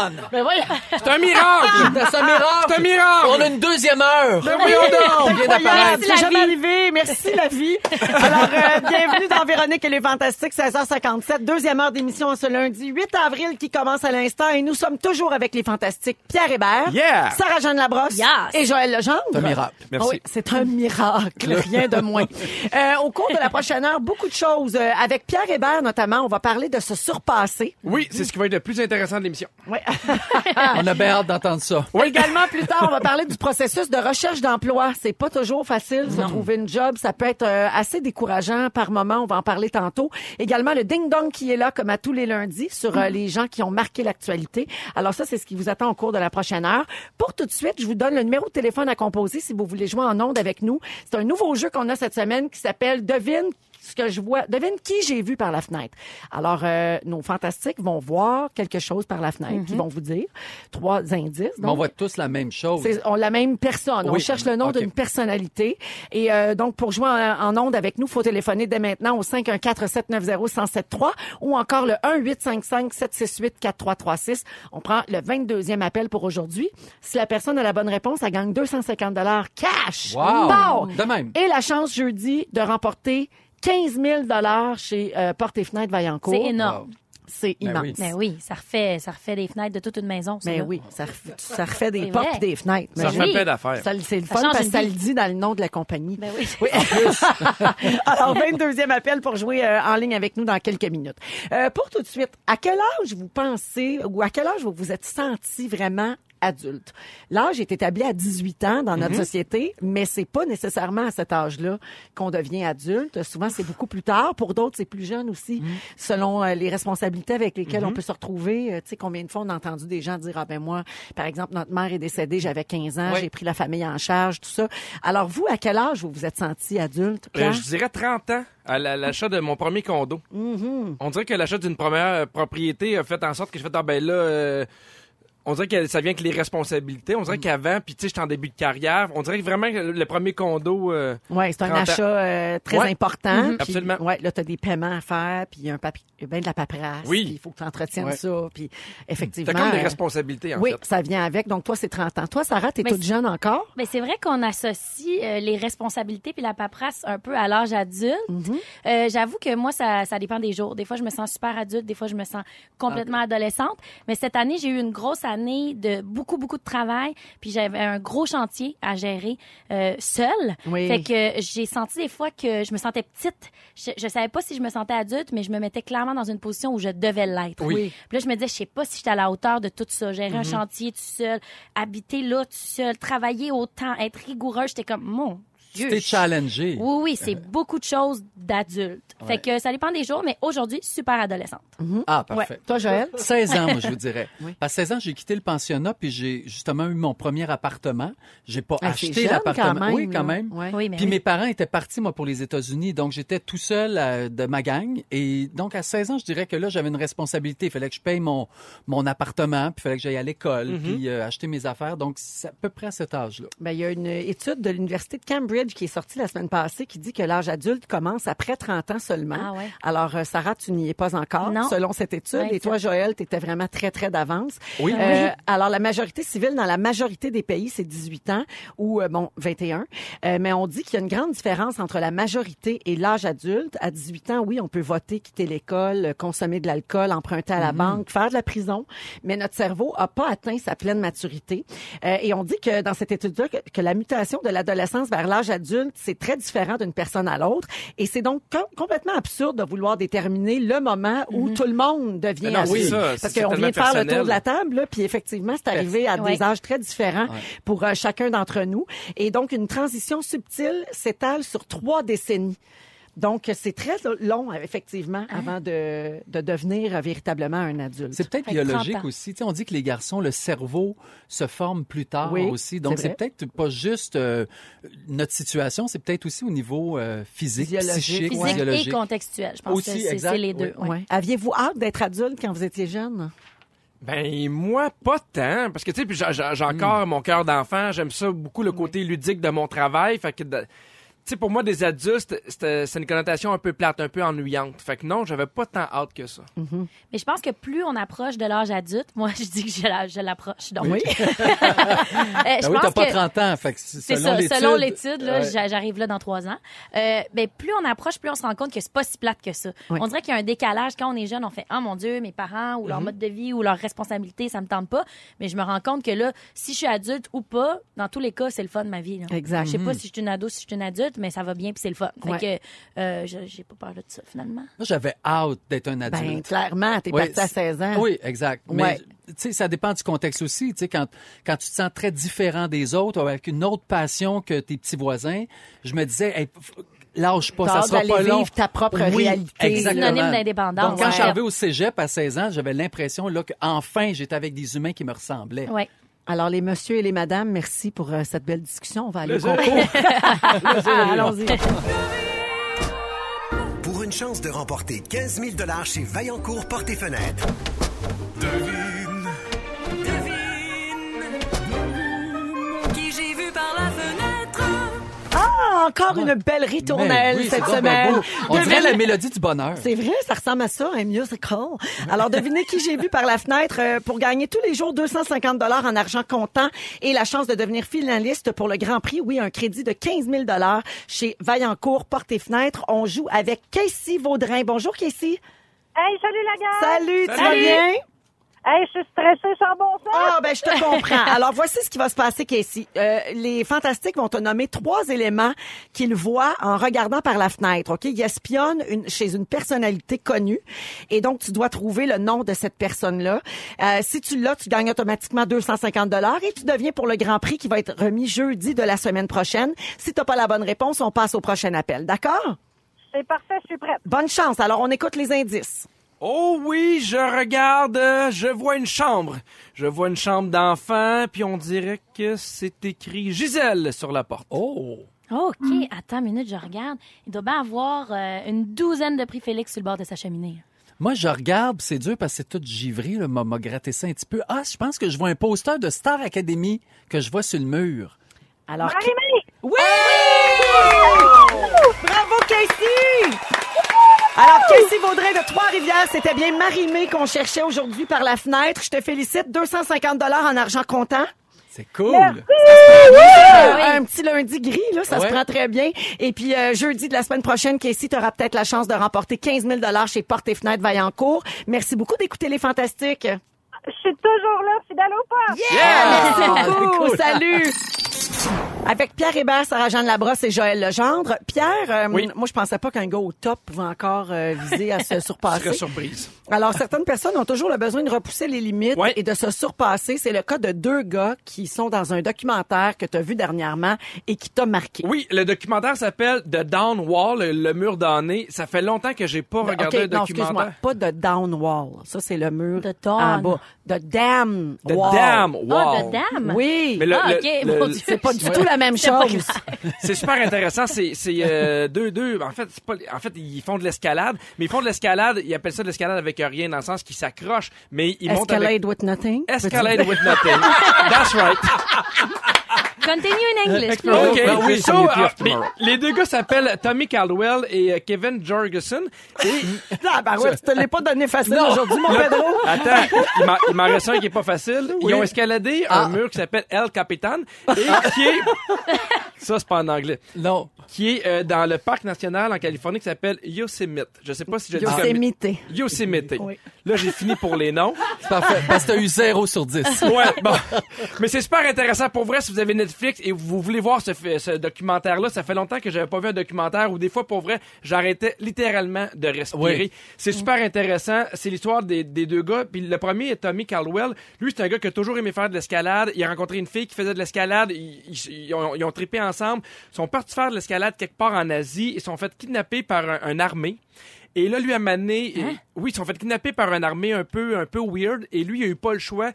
on! Ben voyons. C'est un miracle! C'est un miracle. C'est un miracle! On a une deuxième heure. Ben voyons donc! On vient d'apparaître. C'est jamais arrivé. Merci, la vie. Alors, euh, bienvenue dans Véronique et les Fantastiques, 16h57. Deuxième heure d'émission ce lundi, 8 avril qui commence à l'instant. Et nous sommes toujours avec les Fantastiques Pierre Hébert, Yeah! Sarah-Jeanne Labrosse Yes. et Joël Legendre. C'est un miracle. Merci. Oui, c'est un miracle, rien de moins. Euh, au cours de la prochaine heure, beaucoup de choses. Euh, avec Pierre Hébert, notamment, on va parler de se surpasser. Oui, c'est ce qui va être le plus intéressant de l'émission. Oui. On a bien hâte d'entendre ça. Également, plus tard, on va parler du processus de recherche d'emploi. C'est pas toujours facile de trouver une job. Ça peut être euh, assez décourageant par moment. On va en parler tantôt. Également, le ding-dong qui est là, comme à tous les lundis, sur euh, les gens qui ont marqué l'actualité. Alors ça, c'est ce qui vous attend au cours de la prochaine heure. Pour tout de suite, je vous donne le numéro de téléphone à composer si vous voulez jouer en ondes avec nous. C'est un nouveau jeu qu'on a cette semaine qui s'appelle Devine ce que je vois. Devine qui j'ai vu par la fenêtre. Alors, euh, nos fantastiques vont voir quelque chose par la fenêtre. Ils vont vous dire trois indices. Mais on Donc, voit tous la même chose. c'est on la même personne. On cherche le nom d'une personnalité. Et euh, donc, pour jouer en, en onde avec nous, faut téléphoner dès maintenant au 514-790-1073 ou encore le 1-855-768-4336. On prend le 22e appel pour aujourd'hui. Si la personne a la bonne réponse, elle gagne 250 cash. Wow! Pow! De même. Et la chance jeudi de remporter 15 000 chez euh, Porte et Fenêtres Vaillancourt. C'est énorme. C'est Ben immense. oui. Mais oui, ça refait, ça refait des fenêtres de toute une maison. Mais là. Ben oui, ça refait, ça refait des portes et des fenêtres. Ça Imagine. fait Oui. plein d'affaires. Ça, c'est le Ça fun parce que ça le dit dans le nom de la compagnie. Ben oui. Oui. Alors, 22e appel pour jouer euh, en ligne avec nous dans quelques minutes. Euh, pour tout de suite, à quel âge vous pensez ou à quel âge vous vous êtes senti vraiment adulte? L'âge est établi à 18 ans dans notre société, mais c'est pas nécessairement à cet âge-là qu'on devient adulte. Souvent, c'est beaucoup plus tard. Pour d'autres, c'est plus jeune aussi, selon euh, les responsabilités avec lesquelles on peut se retrouver. Euh, tu sais, combien de fois on a entendu des gens dire, ah ben moi, par exemple, notre mère est décédée, j'avais 15 ans, Oui. j'ai pris la famille en charge, tout ça. Alors, vous, à quel âge vous vous êtes senti adulte? Euh, je dirais 30 ans à la- l'achat de mon premier condo. On dirait que l'achat d'une première propriété a fait en sorte que je fais ah ben là on dirait que ça vient avec les responsabilités. On Mm. dirait qu'avant, puis tu sais, j'étais en début de carrière. On dirait que vraiment que le premier condo. euh, Oui, c'est un 30 ans. achat euh, très Ouais. important. Puis, Absolument. Ouais, là, tu as des paiements à faire, puis il y a un papier, ben de la paperasse. Oui. Il faut que tu entretiennes Ouais. ça. Puis effectivement. T'as comme des euh, responsabilités, en oui, fait. ça vient avec. Donc, toi, c'est 30 ans. Toi, Sarah, t'es Mais toute c'est- jeune encore? Mais c'est vrai qu'on associe euh, les responsabilités puis la paperasse un peu à l'âge adulte. Euh, J'avoue que moi, ça, ça dépend des jours. Des fois, je me sens super adulte. Des fois, je me sens complètement adolescente. Mais cette année, j'ai eu une grosse de beaucoup, beaucoup de travail. Puis j'avais un gros chantier à gérer euh, seule. Oui. Fait que j'ai senti des fois que je me sentais petite. Je, je savais pas si je me sentais adulte, mais je me mettais clairement dans une position où je devais l'être. Oui. Puis là, je me disais, je sais pas si j'étais à la hauteur de tout ça. Gérer un Mm-hmm. chantier tout seul, habiter là tout seul, travailler autant, être rigoureux. J'étais comme, mon Dieu. Je- challengé. Oui, oui, c'est beaucoup de choses d'adultes. Fait que ça dépend des jours, mais aujourd'hui, super adolescente. Ah, parfait. Ouais. Toi, Joël? 16 ans, moi, je vous dirais. Oui. À 16 ans, j'ai quitté le pensionnat, puis j'ai justement eu mon premier appartement. J'ai pas Ah, acheté l'appartement. quand même, oui, quand même. Ouais. Oui, mais Puis oui. mes parents étaient partis, moi, pour les États-Unis. Donc, j'étais tout seul euh, de ma gang. Et donc, à 16 ans, je dirais que là, j'avais une responsabilité. Il fallait que je paye mon, mon appartement, puis il fallait que j'aille à l'école, Mm-hmm. puis euh, acheter mes affaires. Donc, c'est à peu près à cet âge-là. Ben, il y a une étude de l'Université de Cambridge qui est sortie la semaine passée qui dit que l'âge adulte commence après 30 ans seulement. Ah ouais. Alors, euh, Sarah, tu n'y es pas encore, Non. selon cette étude. Ouais, Et toi. Joël, tu étais vraiment très, très d'avance. Oui. Euh, alors, la majorité civile, dans la majorité des pays, c'est 18 ans ou, euh, bon, 21. Euh, mais on dit qu'il y a une grande différence entre la majorité et l'âge adulte. À 18 ans, oui, on peut voter, quitter l'école, consommer de l'alcool, emprunter à la banque, faire de la prison. Mais notre cerveau a pas atteint sa pleine maturité. Euh, et on dit que dans cette étude-là, que, que la mutation de l'adolescence vers l'âge adulte, c'est très différent d'une personne à l'autre. Et c'est donc com- complètement absurde de vouloir déterminer le moment où tout le monde devient non, adulte. c'est ça, Parce qu'on vient de faire le tour de la table, là, puis effectivement, c'est arrivé à Ouais. des âges très différents pour euh, chacun d'entre nous. Et donc, une transition subtile s'étale sur trois décennies. Donc, c'est très long, effectivement, avant de, de devenir véritablement un adulte. C'est peut-être Fait que 30 biologique aussi. Tu sais, on dit que les garçons, le cerveau se forme plus tard Oui, aussi. Donc, c'est peut-être pas juste euh, notre situation, c'est peut-être aussi au niveau euh, physique, Physiologique, psychique, Physique et contextuel. Je pense Aussi, que c'est les deux. oui. ouais. Ouais. Aviez-vous hâte d'être adulte quand vous étiez jeune? Ben moi pas tant parce que tu sais puis j'ai- Hmm. encore mon cœur d'enfant, j'aime ça beaucoup le côté ludique de mon travail, fait que de- tu sais pour moi des adultes c'est une connotation un peu plate, un peu ennuyante. Fait que non, j'avais pas tant hâte que ça. Mais je pense que plus on approche de l'âge adulte, moi, je dis que je la- je l'approche. Donc, Oui. Euh, je Ben oui, t'as pas que- 30 ans, fait que C'est selon ça, l'étude. selon l'étude, là, ouais. j'a- j'arrive là dans trois ans. Euh, ben, plus on approche, plus on se rend compte que c'est pas si plate que ça. Oui. On dirait qu'il y a un décalage. Quand on est jeune, on fait « Ah, mon Dieu, mes parents ou leur Mhm. mode de vie ou leur responsabilité, ça me tente pas. » Mais je me rends compte que là, si je suis adulte ou pas, dans tous les cas, c'est le fun de ma vie. là. Exact. Je sais pas si je suis une ado, si je suis une adulte, mais ça va bien puis c'est le fun. Fait Ouais. que euh, je- j'ai pas peur de ça, finalement. Moi, j'avais hâte d'être un adulte. Ben, clairement, t'es Oui, parti à 16 ans. Oui, exact. Ouais. Mais tu sais, ça dépend du contexte aussi. Tu sais, quand, quand tu te sens très différent des autres, avec une autre passion que tes petits voisins, je me disais, hey, lâche pas, ça sera pas long. vivre ta propre Oui, réalité. exactement. Synonyme d'indépendance. Donc, quand Ouais. arrivé au cégep à 16 ans, j'avais l'impression là qu'enfin, j'étais avec des humains qui me ressemblaient. Ouais. Alors, les messieurs et les madames, merci pour euh, cette belle discussion. On va aller au concours. Allons-y. Pour une chance de remporter 15 000 chez Vaillancourt Porte et Fenêtres. Encore une belle ritournelle oui, c'est cette donc semaine. On dirait Devinez- la mélodie du bonheur. C'est vrai, ça ressemble à ça, un musical. Alors, devinez qui j'ai vu par la fenêtre euh, pour gagner tous les jours 250 dollars en argent comptant et la chance de devenir finaliste pour le Grand Prix. Oui, un crédit de 15 000 dollars chez Vaillancourt Porte et Fenêtres. On joue avec Casey Vaudrin. Bonjour, Casey. Hey, salut la gang! Salut, tu vas Salut. bien? Hey, je suis stressée sans bon sens. Ah, ben, je te comprends. Alors, voici ce qui va se passer, Casey. Euh, les Fantastiques vont te nommer trois éléments qu'ils voient en regardant par la fenêtre, OK? Ils espionnent une, chez une personnalité connue. Et donc, tu dois trouver le nom de cette personne-là. Euh, si tu l'as, tu gagnes automatiquement 250 dollars et tu deviens pour le Grand Prix qui va être remis jeudi de la semaine prochaine. Si t'as pas la bonne réponse, on passe au prochain appel. D'accord? C'est parfait, je suis prête. Bonne chance. Alors, on écoute les indices. Oh oui, je regarde, euh, je vois une chambre. Je vois une chambre d'enfant, puis on dirait que c'est écrit Gisèle sur la porte. Oh! OK, attends une minute, je regarde. Il doit bien avoir euh, une douzaine de prix Félix sur le bord de sa cheminée. Moi, je regarde, puis c'est dur parce que c'est tout givré, là, m'a gratté ça un petit peu. Ah, je pense que je vois un poster de Star Academy que je vois sur le mur. Alors, Marie-Mé! Oui! Bravo, Casey! Alors, Casey Vaudrey de Trois-Rivières, c'était bien Marimé qu'on cherchait aujourd'hui par la fenêtre. Je te félicite. 250 en argent comptant. C'est cool! Euh, Un petit lundi gris, là, ça Ouais. se prend très bien. Et puis, euh, jeudi de la semaine prochaine, Casey, tu auras peut-être la chance de remporter 15 000 chez Porte et Fenêtres Vaillancourt. Merci beaucoup d'écouter Les Fantastiques. Je suis toujours là, fidèle au poste. Merci beaucoup. Salut. Avec Pierre Hébert, Sarah-Jeanne Labrosse et Joël Legendre. Pierre, euh, Oui. moi, je pensais pas qu'un gars au top pouvait encore euh, viser à se surpasser. surprise. Alors, certaines personnes ont toujours le besoin de repousser les limites Ouais. et de se surpasser. C'est le cas de deux gars qui sont dans un documentaire que tu as vu dernièrement et qui t'a marqué. Oui, le documentaire s'appelle The Down Wall, le- le mur damné. Ça fait longtemps que j'ai pas regardé OK, un non, excuse-moi, documentaire. pas de down wall. Ça, c'est le mur De en bas. De damn The wall. Damn Ah, Wall. de dame! Oui. Mais le- ah, le- OK, le- mon Dieu. C'est pas du tout la même C'est pas chose. C'est super intéressant. C'est euh, deux deux. En fait, pas. En fait, ils font de l'escalade, mais ils font de l'escalade. Ils appellent ça de l'escalade avec rien dans le sens qu'ils s'accrochent, mais ils montent avec. Escalade with nothing. Escalade with nothing. That's right. Continue in English, please. OK. Well, we'll So, meet you ah, tomorrow. mais les deux gars s'appellent Tommy Caldwell et euh, Kevin Jorgensen. Et Ah, ben ouais, tu te l'as pas donné facile aujourd'hui, mon Pedro. Attends, il m'en- il m'en reste un qui est pas facile. Ils ont escaladé un mur qui s'appelle El Capitan et qui est ça c'est pas en anglais, Non. qui est euh, dans le parc national en Californie qui s'appelle Yosemite. Je sais pas si je dis comme Yosemite. Yosemite. Oui. Là, j'ai fini pour les noms. C'est parfait. Parce que t'as eu 0 sur 10. Ouais, bon. Mais c'est super intéressant. Pour vrai, si vous avez Netflix et vous voulez voir ce, documentaire-là, ça fait longtemps que j'avais pas vu un documentaire où des fois, pour vrai, j'arrêtais littéralement de respirer. Oui. C'est super intéressant. C'est l'histoire des, des deux gars. Puis le premier est Tommy Caldwell. Lui, c'est un gars qui a toujours aimé faire de l'escalade. Il a rencontré une fille qui faisait de l'escalade. Ils, ils- ils ont, ils ont trippé ensemble. Ils sont partis faire de l'escalade quelque part en Asie. Ils sont fait kidnapper par un, un armée. Et là, lui a mané, oui, ils sont fait kidnapper par une armée un peu, un peu weird. Et lui, il a eu pas le choix.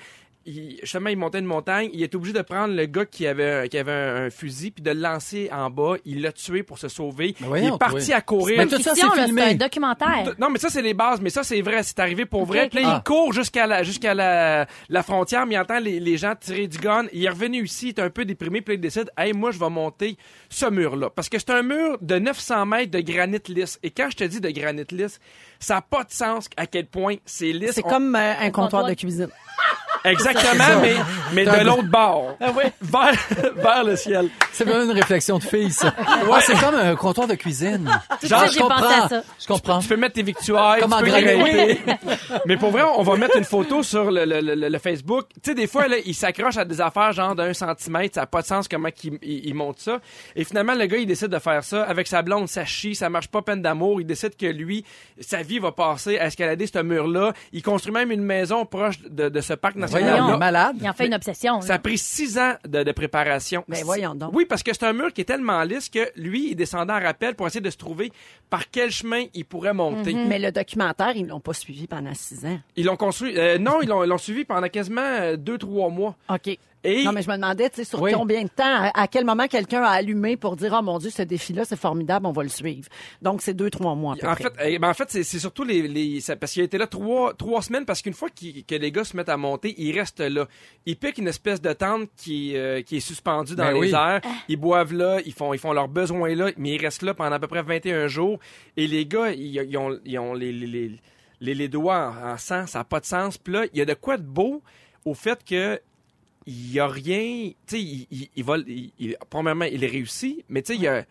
Il, justement, il montait une montagne. Il est obligé de prendre le gars qui avait, qui avait un, un fusil puis de le lancer en bas. Il l'a tué pour se sauver. Il est parti à courir. Mais tout ça, c'est filmé. c'est un documentaire. Non, mais ça, c'est les bases. Mais ça, c'est vrai. C'est arrivé pour vrai. Puis là, Ah. il court jusqu'à la, jusqu'à la, la frontière, mais il entend les, les gens tirer du gun. Il est revenu ici, il est un peu déprimé. Puis là, il décide, hey, moi, je vais monter ce mur-là. Parce que c'est un mur de 900 mètres de granit lisse. Et quand je te dis de granit lisse, ça n'a pas de sens à quel point c'est lisse. C'est On- comme euh, un comptoir comptoir. de cuisine. Exactement, mais, mais de l'autre bord. Ah Vers, vers le ciel. C'est vraiment une réflexion de fille, ça. Ah, c'est comme un comptoir de cuisine. Genre, je comprends. à ça. Je comprends. Tu peux mettre tes victuailles, Comme en. Mais pour vrai, on va mettre une photo sur le, le- le- le Facebook. Tu sais, des fois, là, il s'accroche à des affaires genre d'un centimètre. Ça n'a pas de sens comment il, il, il monte ça. Et finalement, le gars, il décide de faire ça. Avec sa blonde, ça chie, ça marche pas peine d'amour. Il décide que lui, sa vie va passer à escalader ce mur-là. Il construit même une maison proche de, de ce parc Voyons, est malade. Il en fait une obsession. Ça a pris six ans de, de préparation. Ben, voyons donc. Oui, parce que c'est un mur qui est tellement lisse que lui, il descendait en rappel pour essayer de se trouver par quel chemin il pourrait monter. Mm-hmm. Mais le documentaire, ils l'ont pas suivi pendant six ans. Ils l'ont construit. euh, non, ils l'ont, ils l'ont suivi pendant quasiment euh, deux, trois mois. OK. Et Non, mais je me demandais, tu sais, sur Oui. combien de temps, à, quel moment quelqu'un a allumé pour dire, oh mon Dieu, ce défi-là, c'est formidable, on va le suivre. Donc, c'est deux, trois mois, à peu en près. fait, euh, ben, en fait, c'est, surtout les, les ça- parce qu'il a été là trois, trois semaines parce qu'une fois que les gars se mettent à monter, ils restent là. Ils piquent une espèce de tente qui, euh, qui est suspendue dans Ben les oui. airs. Ils boivent là, ils font, ils font leurs besoins là, mais ils restent là pendant à peu près 21 jours. Et les gars, ils, ils ont, ils ont les, les, les, les- les doigts en, en sang, ça n'a pas de sens. Puis là, il y a de quoi de beau au fait que il y a rien, tu sais, il, il, il va, il- premièrement, il réussit, mais tu sais, il y a,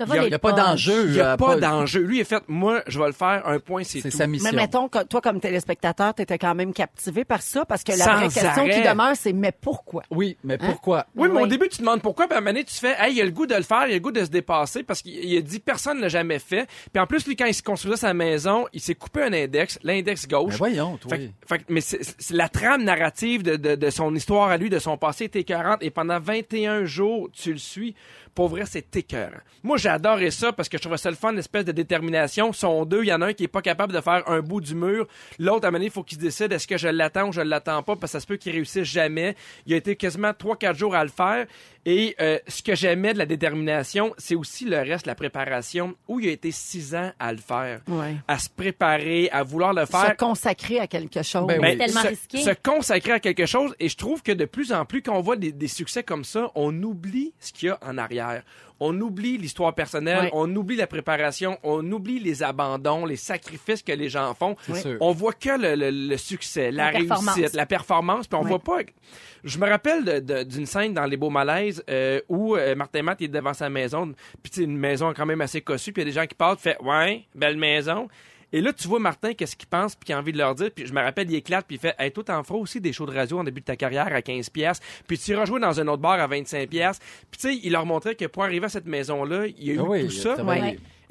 il a- n'y a pas d'enjeu. il y a euh, pas d'enjeu. Lui, il a fait, moi, je vais le faire, un point, c'est tout. sa mission. Mais mettons que toi, comme téléspectateur, tu étais quand même captivé par ça, parce que la Sans vraie question arrêt. qui demeure, c'est mais pourquoi? Oui, mais Hein? pourquoi? Oui, mais Oui. au début, tu te demandes pourquoi, puis à un moment donné, tu fais, hey, il a le goût de le faire, il a le goût de se dépasser, parce qu'il il a dit, personne ne l'a jamais fait. Puis en plus, lui, quand il se construisait sa maison, il s'est coupé un index, l'index Mais gauche. voyons, toi. Fait, que- fait mais c'est, c'est- la trame narrative de, de- de son histoire à lui, de son passé est écœurante. Et pendant 21 jours, tu le suis. Pour vrai, c'est écœurant. Moi, j'ai adoré ça parce que je trouvais ça le fun, l'espèce de détermination. Sont deux. Il y en a un qui est pas capable de faire un bout du mur. L'autre, à un moment donné, il faut qu'il décide est-ce que je l'attends ou je l'attends pas parce que ça se peut qu'il réussisse jamais. Il a été quasiment 3-4 jours à le faire. Et euh, ce que j'aimais de la détermination, c'est aussi le reste, la préparation, où il a été 6 ans à le faire. Ouais. À se préparer, à vouloir le Se faire. consacrer à quelque chose. Ben Ben, oui. tellement se, risqué. se consacrer à quelque chose. Et je trouve que de plus en plus, quand on voit des, des succès comme ça, on oublie ce qu'il y a en arrière. On oublie l'histoire personnelle, Ouais. on oublie la préparation, on oublie les abandons, les sacrifices que les gens font. On voit que le, le- le succès, la, réussite, la performance, puis on Ouais. voit pas. Je me rappelle d'une scène dans Les Beaux Malaises euh, où euh, Martin Matt est devant sa maison, puis c'est une maison quand même assez cossue, puis il y a des gens qui parlent, fait ouais, belle maison. Et là, tu vois Martin, qu'est-ce qu'il pense, puis qu'il a envie de leur dire. Puis je me rappelle, il éclate, puis il fait Hey, toi, t'en feras aussi des shows de radio en début de ta carrière à 15$, piastres. puis tu iras jouer dans un autre bar à 25$. piastres. Puis tu sais, il leur montrait que pour arriver à cette maison-là, il y a eu Ah oui, tout ça.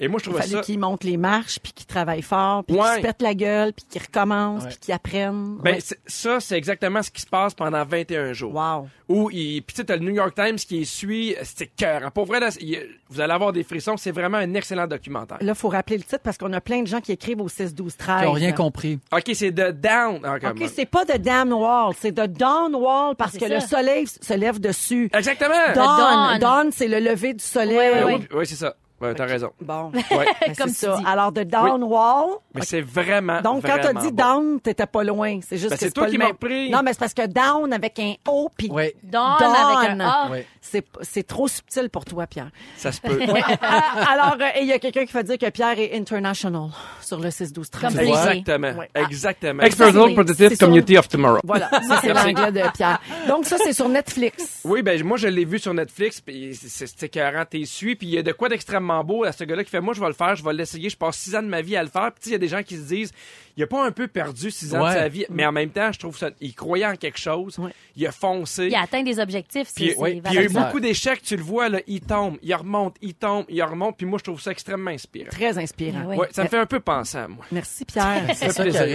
Et moi, je Il trouvais fallait ça. qu'ils montent les marches, puis qu'ils travaillent fort, puis Ouais. qu'ils se pètent la gueule, puis qu'ils recommencent, Ouais. puis qu'ils apprennent. Ben, Ouais. ça, c'est exactement ce qui se passe pendant 21 jours. Wow. Où il, puis tu sais, t'as le New York Times qui suit, c'est cœur. Pour vrai, là, il- vous allez avoir des frissons. C'est vraiment un excellent documentaire. Là, il faut rappeler le titre parce qu'on a plein de gens qui écrivent au 6, 12, 13. Qui n'ont rien compris. Ok, c'est The Down. Ah, OK, c'est pas de Damn Wall, c'est de Dawn Wall parce Ah, que le soleil se lève dessus. Exactement. Dawn, dawn. dawn, c'est le lever du soleil. Ouais, ouais, Oui, oui, c'est ça. Ouais, t'as raison. Bon, Ouais. Ben, Comme ça. dis. Alors, de Down Wall. Mais c'est vraiment. Donc, quand t'as dit bon. down, t'étais pas loin. C'est juste Ben, que c'est c'est toi pas qui m'as repris. Non, mais c'est parce que down avec un O puis Oui. Dawn. avec un A. Oui. c'est c'est trop subtil pour toi, Pierre. Ça se peut. Ah, Alors, euh, il y a quelqu'un qui va dire que Pierre est international sur le 6 12 13. Comme Tu vois? Léger. Exactement. Ouais. Exactement. Expert Expert Positive c'est sur- Community of Tomorrow. Voilà, ça c'est l'anglais de Pierre. Donc ça c'est sur Netflix. Oui, ben moi je l'ai vu sur Netflix, puis c'est- écœurant, t'es puis il y a de quoi d'extrêmement beau à ce gars-là qui fait moi je vais le faire, je vais l'essayer, je passe six ans de ma vie à le faire, puis il y a des gens qui se disent il a pas un peu perdu six ans Ouais. de sa vie, mais en même temps je trouve ça, il croyait en quelque chose, Ouais. il a foncé. Il a atteint des objectifs. Puis, C'est puis il y a eu beaucoup d'échecs, tu le vois, là, il tombe, il remonte, il tombe, il remonte, puis moi je trouve ça extrêmement inspirant. Très inspirant. Oui. Ouais, ça me fait un peu penser à moi. Merci Pierre.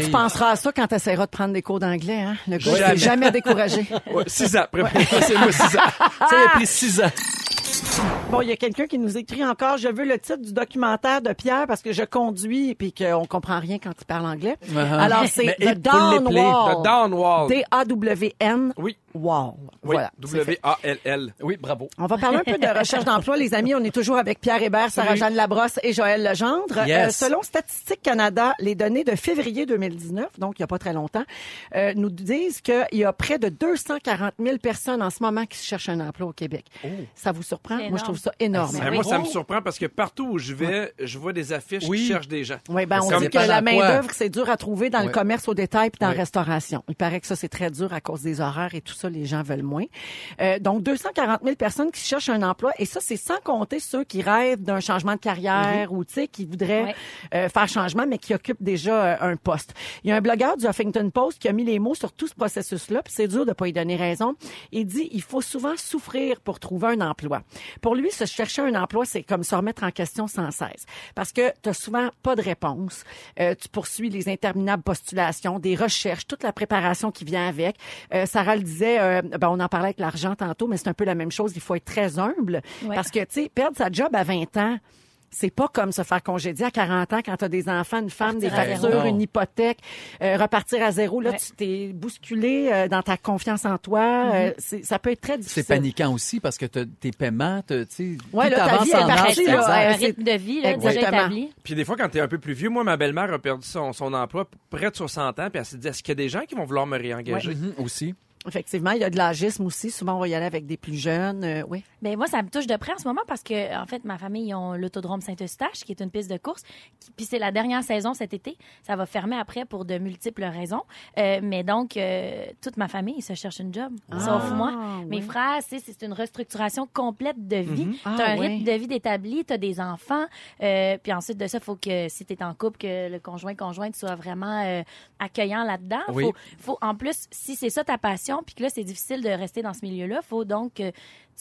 Tu penseras à ça quand tu essaieras de prendre des cours d'anglais. Hein? Le gars, Jamais. jamais découragé. Ouais, six ans, c'est moi six ans. Ça, a pris six ans. Bon, il y a quelqu'un qui nous écrit encore, je veux le titre du documentaire de Pierre parce que je conduis puis qu'on comprend rien quand il parle anglais. Uh-huh. Alors, c'est The. The Downwall. D-A-W-N. Oui. Wall. Oui, Voilà. W-A-L-L. Oui, bravo. On va parler un peu de recherche d'emploi, les amis. On est toujours avec Pierre Hébert, Sarah-Jeanne Labrosse et Joël Legendre. Yes. Euh, selon Statistique Canada, les données de février 2019, donc il n'y a pas très longtemps, euh, nous disent qu'il y a près de 240 000 personnes en ce moment qui cherchent un emploi au Québec. Ça vous surprend? Moi, je trouve ça énorme. Ben. Moi, ça me surprend parce que partout où je vais, je vois des affiches Oui. qui cherchent des gens. Oui, ben, on Comme dit que la main-d'œuvre, c'est dur à trouver dans le commerce au détail puis dans la restauration. Il paraît que ça, c'est très dur à cause des horaires et tout ça, les gens veulent moins. Euh, donc, 240 000 personnes qui cherchent un emploi et ça, c'est sans compter ceux qui rêvent d'un changement de carrière ou, tu sais, qui voudraient euh, faire changement, mais qui occupent déjà euh, un poste. Il y a un blogueur du Huffington Post qui a mis les mots sur tout ce processus-là, puis c'est dur de pas y donner raison. Il dit, il faut souvent souffrir pour trouver un emploi. Pour lui, se chercher un emploi, c'est comme se remettre en question sans cesse. Parce que tu souvent pas de réponse. Euh, tu poursuis les interminables postulations, des recherches, toute la préparation qui vient avec. Euh, Sarah le disait, euh, ben, on en parlait avec l'argent tantôt, mais c'est un peu la même chose. Il faut être très humble. Ouais. Parce que, tu sais, perdre sa job à 20 ans, c'est pas comme se faire congédier à 40 ans quand tu as des enfants, une femme, des Partir à factures, zéro. une hypothèque, euh, repartir à zéro. Là, Ouais. tu t'es bousculé euh, dans ta confiance en toi. Euh, c'est- ça peut être très difficile. C'est paniquant aussi parce que t'as tes paiements, t'as, tu sais, Ouais, tout là, ta avance vie est en âge, partie, c'est là. exact. Un c'est- rythme de vie là, déjà Exactement. établi. Puis des fois, quand t'es un peu plus vieux, moi, ma belle-mère a perdu son, son emploi près de 60 ans, puis elle s'est dit, est-ce qu'il y a des gens qui vont vouloir me réengager? Mhm, aussi. Effectivement, il y a de l'agisme aussi. Souvent, on va y aller avec des plus jeunes. Euh, oui. Ben moi, ça me touche de près en ce moment parce que, en fait, ma famille, ils ont l'autodrome Saint-Eustache, qui est une piste de course. qui- Puis c'est la dernière saison cet été. Ça va fermer après pour de multiples raisons. Euh, mais donc, euh, toute ma famille se cherche une job, sauf moi. Mes frères, c'est c'est une restructuration complète de vie. Ah, T'as un rythme de vie d'établi, t'as des enfants. Euh, puis ensuite de ça, faut que si t'es en couple, que le conjoint conjointe soit vraiment euh, accueillant là-dedans. Oui. Faut, faut en plus, si c'est ça ta passion, puis que là c'est difficile de rester dans ce milieu-là, faut donc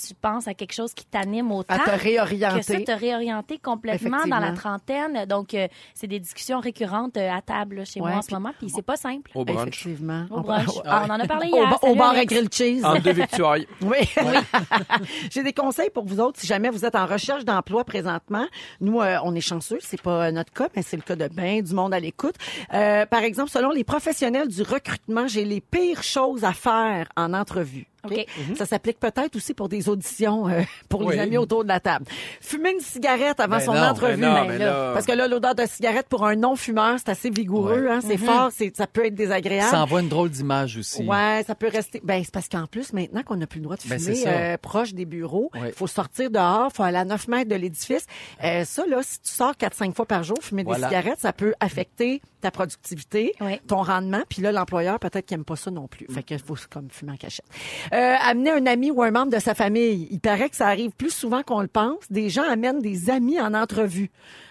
tu penses à quelque chose qui t'anime autant. À te Que ça, réorienter. te réorienter complètement dans la trentaine. Donc, euh, c'est des discussions récurrentes euh, à table là, chez Ouais, moi en ce moment. Puis c'est pas simple. Au brunch. Effectivement. Au On- brunch. Au- Ah, on en a parlé Au, hier. au Salut, bar à Alex. grill cheese. Entre deux victuailles. Oui. J'ai des conseils pour vous autres si jamais vous êtes en recherche d'emploi présentement. Nous, euh, on est chanceux, c'est pas notre cas, mais c'est le cas de bien du monde à l'écoute. Euh, par exemple, selon les professionnels du recrutement, j'ai les pires choses à faire en entrevue. OK? Ça s'applique peut-être aussi pour des auditions euh, pour les amis autour de la table. Fumer une cigarette avant Ben son non, entrevue. ben non, ben ben là. Parce que là, l'odeur de cigarette pour un non-fumeur, c'est assez vigoureux, Ouais. hein, c'est fort, c'est, ça peut être désagréable. Ça envoie une drôle d'image aussi. Ouais, ça peut rester. Ben, c'est parce qu'en plus, maintenant qu'on n'a plus le droit de Ben, fumer euh, proche des bureaux, il Ouais. faut sortir dehors, faut aller à 9 mètres de l'édifice. Euh, ça, là, si tu sors 4-5 fois par jour, fumer Voilà. des cigarettes, ça peut affecter ta productivité, Ouais. ton rendement. Puis là, l'employeur, peut-être qu'il aime pas ça non plus. Fait qu'il faut comme fumer en cachette. Euh, amener un ami ou un membre de sa famille. Il paraît que ça arrive plus souvent qu'on le pense. Des gens amènent des amis en entrevue.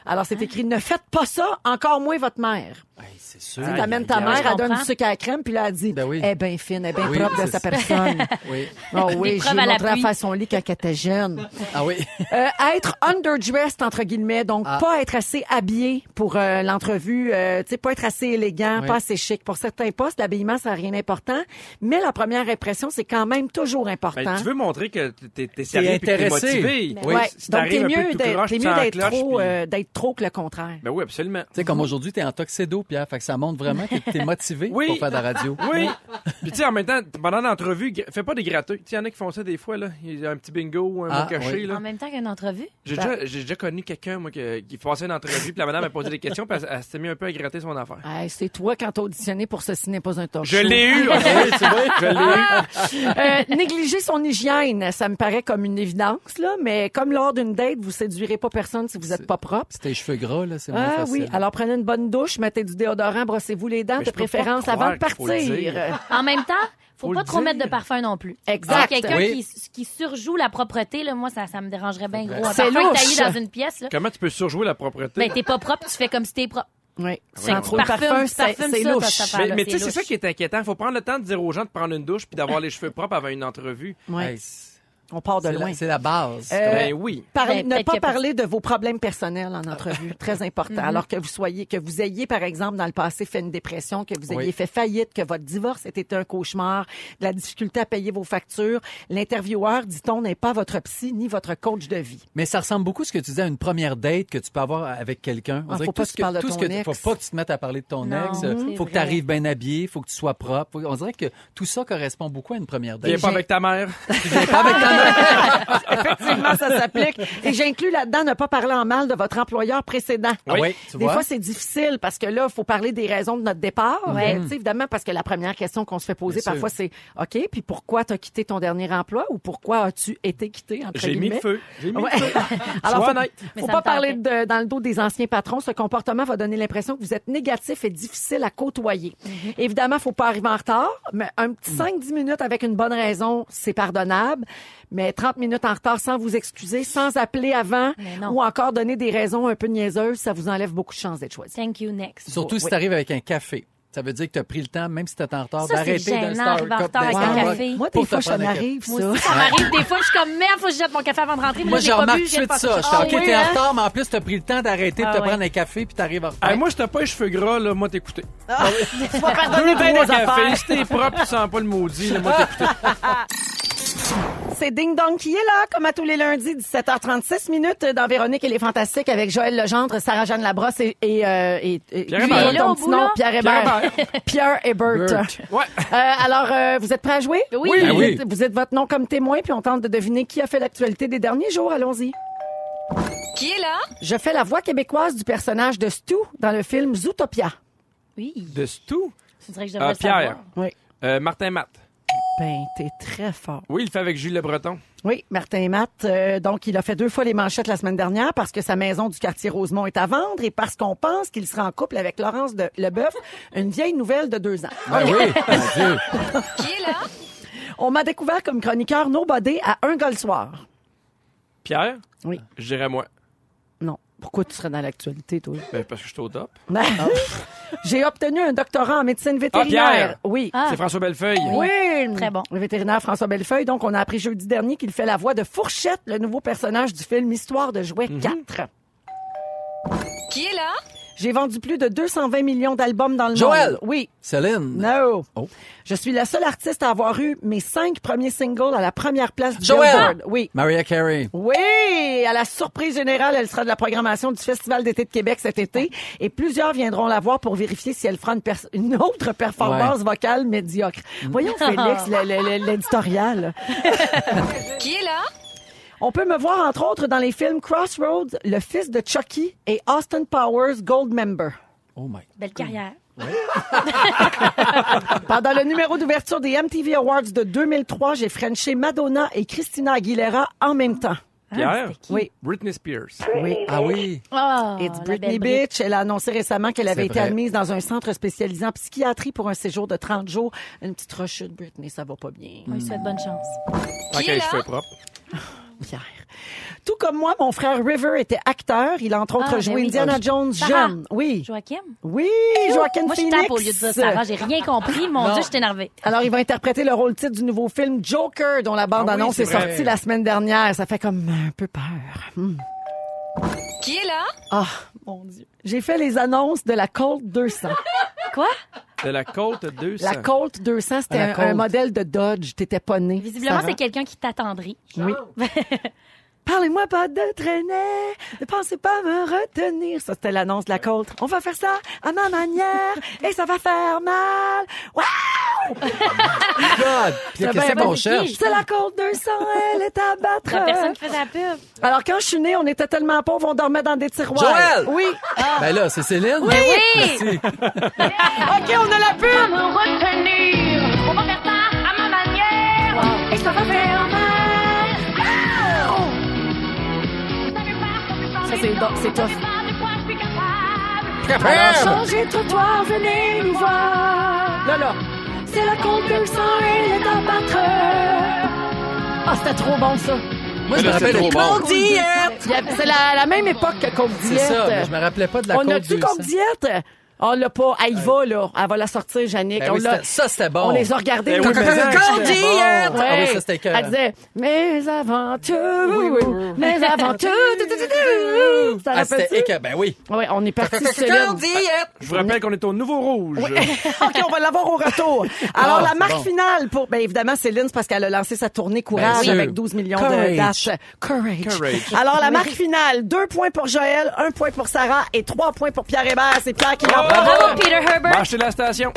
Alors, c'est écrit, ne faites pas ça, encore moins votre mère. Ouais, c'est sûr. Tu amènes ta mère, Je elle donne comprends. du sucre à la crème, puis là, elle dit, Ben oui. elle est bien fine, elle est bien Oui, propre de sa ça. personne. Oui. Oh oui, j'ai montré à faire son lit quand elle était jeune. Ah oui. Euh, être underdressed, entre guillemets, donc Ah. pas être assez habillé pour euh, l'entrevue, euh, tu sais, pas être assez élégant, Oui. pas assez chic. Pour certains postes, l'habillement, ça n'a rien d'important, mais la première impression, c'est quand même toujours important. Ben, tu veux montrer que t'es, t'es sérieux et t'es motivé. Oui. Ouais. Si Donc, t'es mieux d'être trop, puis- euh, trop que le contraire. Ben oui, absolument. Tu sais, comme aujourd'hui, t'es en tuxedo, Pierre. Fait que ça montre vraiment que t'es motivé Oui. pour faire de la radio. Oui. Puis tu sais, en même temps, pendant l'entrevue, fais pas des gratteux. Tu sais, il y en a qui font ça des fois, là. Il y a un petit bingo, un Ah, mot caché, oui. là. En même temps qu'une entrevue? J'ai déjà, j'ai déjà connu quelqu'un, moi, qui, qui passait une entrevue, puis la madame m'a posé des questions, puis elle, elle s'était mis un peu à gratter son affaire. Hey, c'est toi quand t'as auditionné pour ceci n'est pas un talk Je show. l'ai eu! oui, c'est vrai. Je l'ai eu. Euh, négliger son hygiène, ça me paraît comme une évidence, là, mais comme lors d'une date, vous séduirez pas personne si vous êtes pas propre. Si tes cheveux gras, là, c'est moins Ah facile. oui, alors prenez une bonne douche, mettez du déodorant, brossez-vous les dents Mais de je peux pas préférence croire avant de qu'il faut le partir. dire. En même temps, faut, Faut pas le trop dire. mettre de parfum non plus. Exact. Quelqu'un Oui. qui, qui surjoue la propreté, là, moi, ça, ça me dérangerait bien gros. Un C'est parfum louche. taillé dans une pièce, là. Comment tu peux surjouer la propreté? Ben, t'es pas propre, tu fais comme si t'es propre. Oui, parfumes- parfum, c'est louche. mais mais tu sais, c'est ça qui est inquiétant. Faut prendre le temps de dire aux gens de prendre une douche puis d'avoir les cheveux propres avant une entrevue. Hey, c'est- On part de loin. c'est la base. Euh, Ben oui. Parlez- Ben, ne pas parler de vos problèmes personnels en entrevue, très important. Alors que vous soyez, que vous ayez par exemple dans le passé fait une dépression, que vous ayez Oui. fait faillite, que votre divorce était un cauchemar, de la difficulté à payer vos factures, l'intervieweur, dit-on, n'est pas votre psy ni votre coach de vie. Mais ça ressemble beaucoup à ce que tu disais à une première date que tu peux avoir avec quelqu'un. On Ah, dirait faut que pas que tu parles de ton que- ex. Faut pas que tu te mettes à parler de ton Non, ex. Faut que tu arrives bien habillé, faut que tu sois propre. Faut- On dirait que tout ça correspond beaucoup à une première date. Viens pas avec ta mère. Tu viens pas avec ta mère. Effectivement, ça s'applique. Et j'inclus là-dedans ne pas parler en mal de votre employeur précédent. Ah oui, tu Des vois? fois, c'est difficile parce que là, il faut parler des raisons de notre départ. Ouais. Tu sais, évidemment, parce que la première question qu'on se fait poser Bien parfois, c'est OK, puis pourquoi tu as quitté ton dernier emploi ou pourquoi as-tu été quitté, J'ai mis le feu. J'ai mis Ouais. le feu. Alors, faut, honnête. Faut pas parler de, dans le dos des anciens patrons. Ce comportement va donner l'impression que vous êtes négatif et difficile à côtoyer. Mhm. Évidemment, faut pas arriver en retard, mais un petit 5-10 minutes avec une bonne raison, c'est pardonnable. Mais 30 minutes en retard sans vous excuser, sans appeler avant ou encore donner des raisons un peu niaiseuses, ça vous enlève beaucoup de chances d'être choisi. Thank you, next. Surtout si Oui. tu arrives avec un café. Ça veut dire que tu as pris le temps, même si tu es en retard, d'arrêter d'un Star Cup, retard avec un Starbucks café. Moi, des fois, ça café. m'arrive, Moi ça. aussi, ça m'arrive des fois, je suis comme merde, faut que je jette mon café avant de rentrer. Moi, j'ai bu, tout ça. Je t'ai Ah OK, t'es en hein? retard, mais en plus, tu as pris le temps d'arrêter de Ah te prendre un café puis t'arrives en retard. Moi, je t'ai pas les cheveux gras, là. Moi, t'écouter. Tu vas pardonner Deux, cafés. Si t'es propre, tu sens pas le maudit, là. Moi, t'écouter. C'est Ding Dong qui est là, comme à tous les lundis, 17h36 minutes dans Véronique et les Fantastiques avec Joël Legendre, Sarah-Jeanne Labrosse et, et, euh, et, et Pierre lui, Hébert. là au nom. Pierre Hébert. Pierre Hébert. Bert. Ouais. Euh, alors, euh, vous êtes prêts à jouer? Oui. Ben Vous, oui. êtes, vous êtes votre nom comme témoin, puis on tente de deviner qui a fait l'actualité des derniers jours. Allons-y. Qui est là? Je fais la voix québécoise du personnage de Stu dans le film Zootopia. Oui. De. Je dirais que je devrais Ah, le Pierre. savoir. Oui. Euh, Martin Matt. Ben, t'es très fort. Oui, il le fait avec Jules Le Breton. Oui, Martin et Matt. euh, donc, il a fait deux fois les manchettes la semaine dernière parce que sa maison du quartier Rosemont est à vendre et parce qu'on pense qu'il sera en couple avec Laurence de Leboeuf, une vieille nouvelle de deux ans. Ben oui. Qui est là? On m'a découvert comme chroniqueur Nobody à un gars le soir. Pierre? Oui. Je dirais moi. Pourquoi tu serais dans l'actualité, toi? Ben, parce que je suis au top. J'ai obtenu un doctorat en médecine vétérinaire. Ah, Pierre. Oui. Ah. C'est François Bellefeuille. Oui. Très bon. Le vétérinaire François Bellefeuille. Donc, on a appris jeudi dernier qu'il fait la voix de Fourchette, le nouveau personnage du film Histoire de jouets 4. Qui est là? J'ai vendu plus de 220 millions d'albums dans le Joël? monde. Oui. Céline? No. Oh. Je suis la seule artiste à avoir eu mes cinq premiers singles à la première place du Joël. Billboard. Oui. Mariah Carey. Oui, à la surprise générale, elle sera de la programmation du Festival d'été de Québec cet été et plusieurs viendront la voir pour vérifier si elle fera une, autre performance vocale médiocre. Voyons Félix, l'éditorial. Qui est là? On peut me voir entre autres dans les films Crossroads, Le fils de Chucky et Austin Powers Gold Member. Oh my. Belle carrière. Pendant le numéro d'ouverture des MTV Awards de 2003, j'ai frenché Madonna et Christina Aguilera en même temps. Pierre? c'était qui? Oui. Britney Spears. Oui. Ah oui. Oh, It's Britney. Bitch. Elle a annoncé récemment qu'elle avait été vrai. admise dans un centre spécialisé en psychiatrie pour un séjour de 30 jours. Une petite rechute, Britney, ça va pas bien. On lui souhaite bonne chance. Tant Qui est là? cheveux propres. Pierre. Tout comme moi, mon frère River était acteur. Il a entre autres Ah, ben joué oui. Indiana Jones Sarah. jeune. Oui. Joachim? Oui, Joaquin Moi, je Phoenix. tape au lieu de dire Sarah. J'ai rien compris. Mon. Dieu, je suis énervée. Alors, il va interpréter le rôle titre du nouveau film Joker, dont la bande-annonce Ah oui, est, c'est vrai. sortie la semaine dernière. Ça fait comme un peu peur. Hmm. Qui est là? Ah, mon Dieu. J'ai fait les annonces de la Colt 200. Quoi? De la Colt 200. La Colt 200, c'était un, modèle de Dodge. T'étais pas né. Visiblement, c'est quelqu'un qui t'attendrit. Oui. Parlez-moi pas de traîner, ne pensez pas me retenir. Ça, c'était l'annonce de la Colt. On va faire ça à ma manière et ça va faire mal. Wow! God. Puis C'est qu'est-ce qu'on bon. cherche? C'est la Colt 200, elle est à battre. La personne qui fait la pub. Alors, quand je suis née, on était tellement pauvres, on dormait dans des tiroirs. Joël! Oui. Ben là, c'est Céline. Oui! Merci. OK, on a la pub. me retenir. On va faire ça à ma manière. Et ça va faire Ça, c'est do- c'est tough. Alors, changez de trottoir, venez nous voir. Là, là. C'est la Colt 200, elle est à battre. Ah, c'était trop bon, ça. Moi, je me c'est rappelle de bon. Y a- C'est la, la même époque que C'est Diète. ça, mais je me rappelais pas de la On Cold a-tu 200. Coke Diète? On l'a pas. Elle y va, là. Elle va la sortir, Jannick. Ben on oui, l'a- c'était- ça, c'était bon. On les a regardés. Ben oui, mais ça, c'était bon. Ah oui, Ouais. ça, c'était écœurant. Elle disait, mes aventures, mes aventures. tu, tu, tu, tu. Ça Ah, rappelle c'était écœurant. Ben oui. Ouais, on est parti Céline. Je vous rappelle qu'on est au nouveau rouge. OK, on va l'avoir au retour. Alors, Ah, la c'est marque bon. finale pour, ben évidemment, Céline, c'est parce qu'elle a lancé sa tournée Courage sûr. avec 12 millions de Courage. dates. Courage. Courage. Alors, la marque finale, deux points pour Joël, un point pour Sarah et trois points pour Pierre Hébert. C'est Pierre qui l'emporte. Bravo, Peter Herbert. Acheter la station.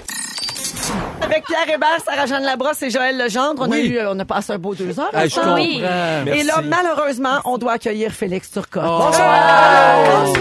Avec Pierre Hébert, Sarah-Jeanne Labrosse et Joël Legendre. On a Oui. eu, euh, on a passé un beau deux heures. Ah, je ensemble. comprends. Oui. Et là, malheureusement, on doit accueillir Félix Turcotte. Oh. Bonsoir.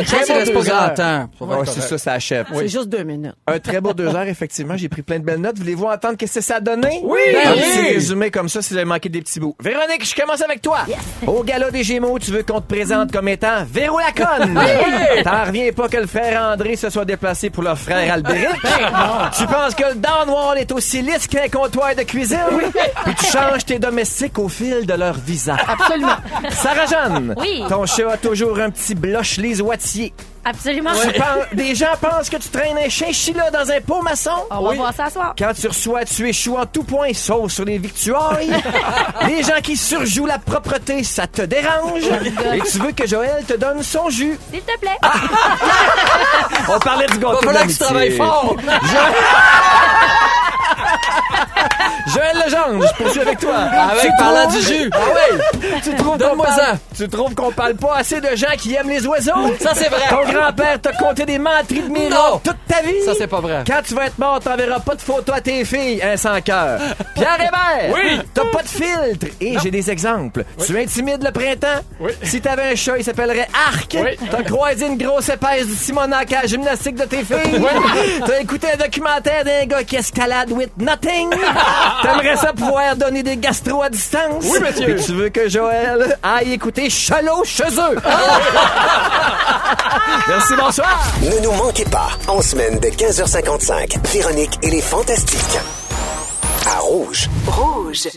Un très il beau reste deux heures. temps. Ouais, c'est ça, ça achève. C'est juste deux minutes. Un très beau deux heures, effectivement. J'ai pris plein de belles notes. Voulez-vous entendre qu'est-ce que ça a donné? Oui! Ben Un oui. petit résumé comme ça si vous avez manqué des petits bouts. Véronique, je commence avec toi. Au gala des Gémeaux, tu veux qu'on te présente comme étant Véro Laconne. T'en reviens pas que le frère André se soit déplacé pour leur frère Albéric. tu penses que le dent noir est aussi lisse qu'un comptoir de cuisine? Puis tu changes tes domestiques au fil de leur visa. Absolument. Sarah-Jeanne, Oui. ton chat a toujours un petit bloche les Absolument. Tu penses- des gens pensent que tu traînes un chinchilla dans un pot maçon. On va voir ça ce soir. Quand tu reçois, tu échoues en tout point, sauf sur les victuailles. les gens qui surjouent la propreté, ça te dérange. Et tu veux que Joël te donne son jus. S'il te plaît. On parlait du Va gâteau falloir que tu d'amitié. travailles fort. Joël Legendre, je poursuis avec toi. Avec, Tu parlant du jus. Ah ouais. Tu trouves qu'on Donne-moi ça. Tu trouves qu'on parle pas assez de gens qui aiment les oiseaux? Ça, c'est vrai. Ton grand-père t'a conté des menteries de miracles toute ta vie? Ça, c'est pas vrai. Quand tu vas être mort, t'enverras pas de photos à tes filles, un sans cœur. Pierre Hébert! Oui. T'as pas de filtre. Et j'ai des exemples. Tu intimides le printemps? Oui. Si t'avais un chat, il s'appellerait Arc. Oui. T'as croisé une grosse épaisse du Simonac à la gymnastique de tes filles? T'as écouté un documentaire d'un gars qui escalade with nothing? T'aimerais ça pouvoir donner des gastro à distance? Oui, monsieur. Et tu veux que Joël aille écouter Chalot chez eux? Merci, bonsoir. Ne nous manquez pas, en semaine de 15h55, Véronique et les Fantastiques. À Rouge. Rouge.